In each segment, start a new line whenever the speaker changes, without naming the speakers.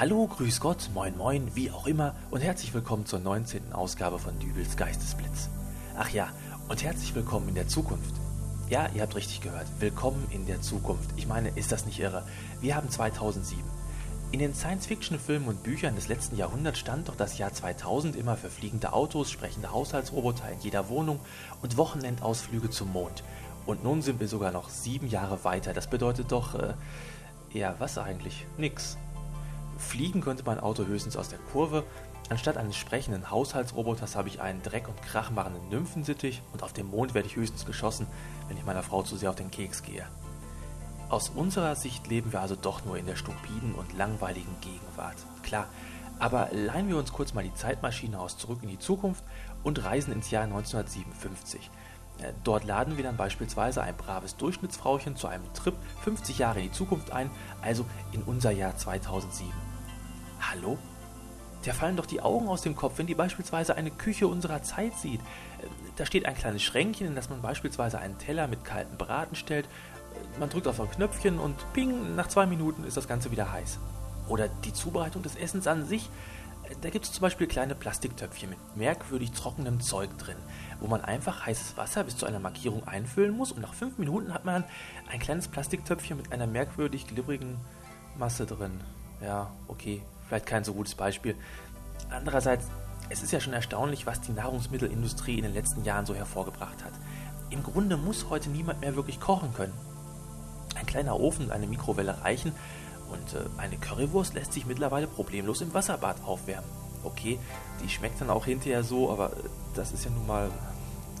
Hallo, grüß Gott, moin moin, wie auch immer und herzlich willkommen zur 19. Ausgabe von Dübels Geistesblitz. Ach ja, und herzlich willkommen in der Zukunft. Ja, ihr habt richtig gehört, willkommen in der Zukunft. Ich meine, ist das nicht irre? Wir haben 2007. In den Science-Fiction-Filmen und Büchern des letzten Jahrhunderts stand doch das Jahr 2000 immer für fliegende Autos, sprechende Haushaltsroboter in jeder Wohnung und Wochenendausflüge zum Mond. Und nun sind wir sogar noch sieben Jahre weiter. Das bedeutet doch, äh, ja, was eigentlich? Nix. Fliegen könnte mein Auto höchstens aus der Kurve. Anstatt eines sprechenden Haushaltsroboters habe ich einen Dreck- und krachmachenden Nymphensittich und auf dem Mond werde ich höchstens geschossen, wenn ich meiner Frau zu sehr auf den Keks gehe. Aus unserer Sicht leben wir also doch nur in der stupiden und langweiligen Gegenwart. Klar, aber leihen wir uns kurz mal die Zeitmaschine aus zurück in die Zukunft und reisen ins Jahr 1957. Äh, dort laden wir dann beispielsweise ein braves Durchschnittsfrauchen zu einem Trip 50 Jahre in die Zukunft ein, also in unser Jahr 2007. Hallo? Der fallen doch die Augen aus dem Kopf, wenn die beispielsweise eine Küche unserer Zeit sieht. Da steht ein kleines Schränkchen, in das man beispielsweise einen Teller mit kaltem Braten stellt. Man drückt auf ein Knöpfchen und ping, nach zwei Minuten ist das Ganze wieder heiß. Oder die Zubereitung des Essens an sich. Da gibt es zum Beispiel kleine Plastiktöpfchen mit merkwürdig trockenem Zeug drin, wo man einfach heißes Wasser bis zu einer Markierung einfüllen muss und nach fünf Minuten hat man ein kleines Plastiktöpfchen mit einer merkwürdig glibberigen Masse drin. Ja, okay, vielleicht kein so gutes Beispiel. Andererseits, es ist ja schon erstaunlich, was die Nahrungsmittelindustrie in den letzten Jahren so hervorgebracht hat. Im Grunde muss heute niemand mehr wirklich kochen können. Ein kleiner Ofen und eine Mikrowelle reichen und äh, eine Currywurst lässt sich mittlerweile problemlos im Wasserbad aufwärmen. Okay, die schmeckt dann auch hinterher so, aber äh, das ist ja nun mal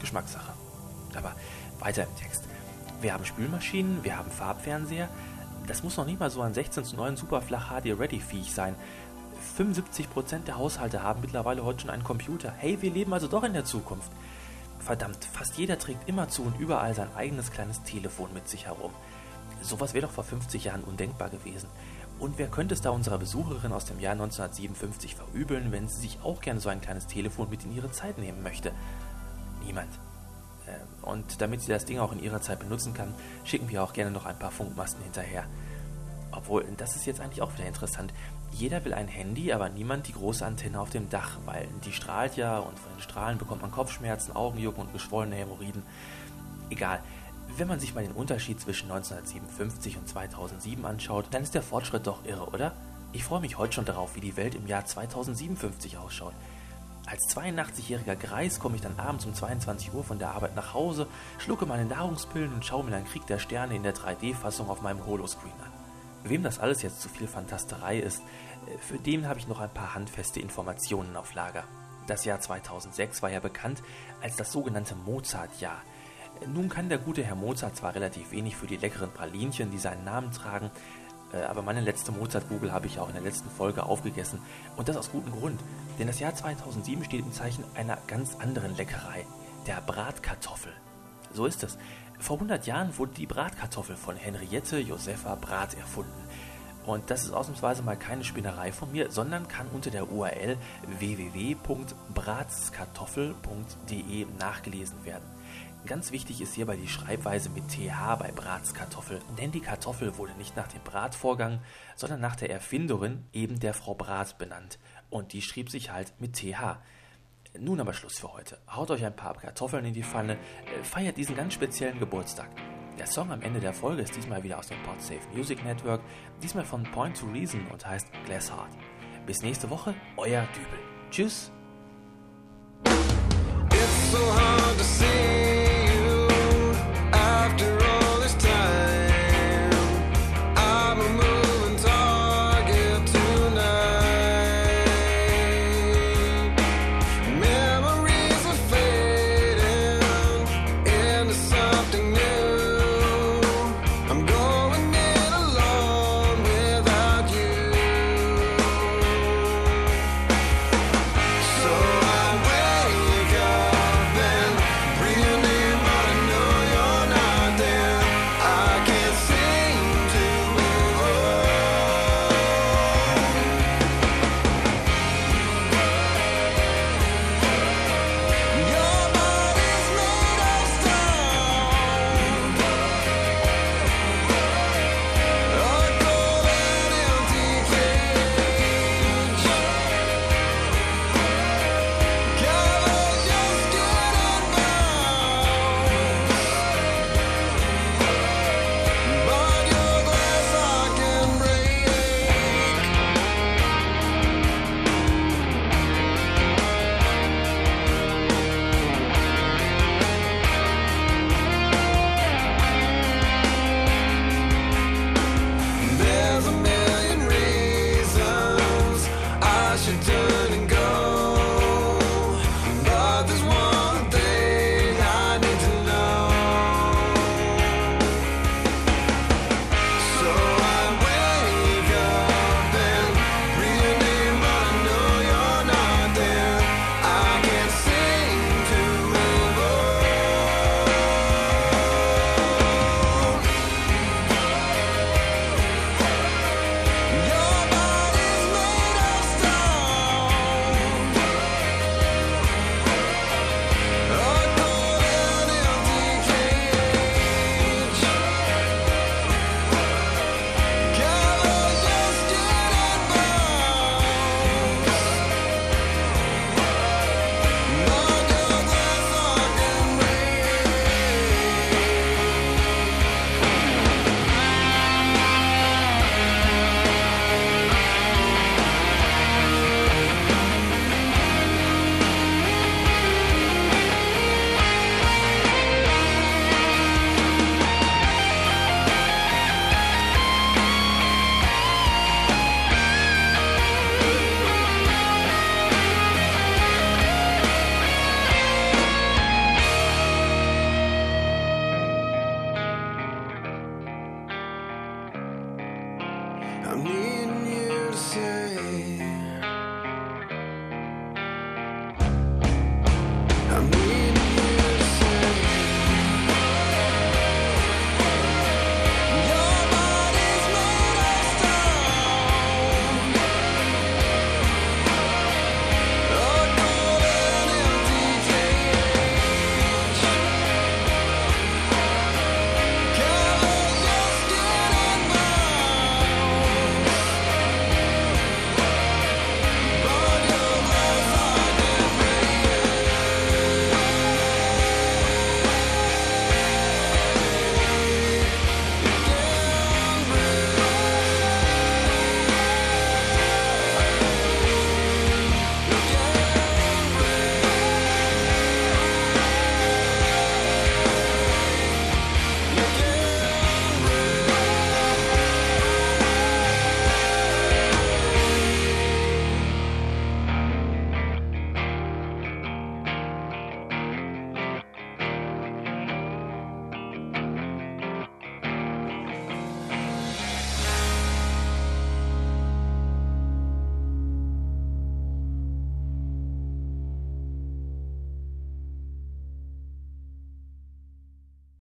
Geschmackssache. Aber weiter im Text. Wir haben Spülmaschinen, wir haben Farbfernseher, das muss noch nicht mal so ein 16 zu 9 Superflach HD Ready Viech sein. 75% der Haushalte haben mittlerweile heute schon einen Computer. Hey, wir leben also doch in der Zukunft. Verdammt, fast jeder trägt immerzu und überall sein eigenes kleines Telefon mit sich herum. Sowas wäre doch vor 50 Jahren undenkbar gewesen. Und wer könnte es da unserer Besucherin aus dem Jahr 1957 verübeln, wenn sie sich auch gerne so ein kleines Telefon mit in ihre Zeit nehmen möchte? Niemand. Äh, und damit sie das Ding auch in ihrer Zeit benutzen kann, schicken wir auch gerne noch ein paar Funkmasten hinterher. Obwohl, das ist jetzt eigentlich auch wieder interessant. Jeder will ein Handy, aber niemand die große Antenne auf dem Dach, weil die strahlt ja und von den Strahlen bekommt man Kopfschmerzen, Augenjucken und geschwollene Hämorrhoiden. Egal. Wenn man sich mal den Unterschied zwischen 1957 und 2007 anschaut, dann ist der Fortschritt doch irre, oder? Ich freue mich heute schon darauf, wie die Welt im Jahr 2057 ausschaut. Als 82-jähriger Greis komme ich dann abends um 22 Uhr von der Arbeit nach Hause, schlucke meine Nahrungspillen und schaue mir dann Krieg der Sterne in der 3D-Fassung auf meinem Holoscreen an. Wem das alles jetzt zu viel Fantasterei ist, äh, für den habe ich noch ein paar handfeste Informationen auf Lager. Das Jahr 2006 war ja bekannt als das sogenannte Mozart-Jahr. Nun kann der gute Herr Mozart zwar relativ wenig für die leckeren Pralinchen, die seinen Namen tragen, äh, aber meine letzte Mozart-Google habe ich auch in der letzten Folge aufgegessen. Und das aus gutem Grund. Denn das Jahr 2007 steht im Zeichen einer ganz anderen Leckerei, der Bratkartoffel. So ist es. Vor 100 Jahren wurde die Bratkartoffel von Henriette Josepha Brat erfunden. Und das ist ausnahmsweise mal keine Spinnerei von mir, sondern kann unter der URL www.bratskartoffel.de nachgelesen werden. Ganz wichtig ist hierbei die Schreibweise mit TH bei Bratskartoffel, denn die Kartoffel wurde nicht nach dem Bratvorgang, sondern nach der Erfinderin, eben der Frau Brat, benannt. Und die schrieb sich halt mit TH. Nun aber Schluss für heute. Haut euch ein paar Kartoffeln in die Pfanne, äh, feiert diesen ganz speziellen Geburtstag. Der Song am Ende der Folge ist diesmal wieder aus dem Podsafe Music Network, diesmal von Point to Reason und heißt Glass Heart. Bis nächste Woche, euer Dübel. Tschüss!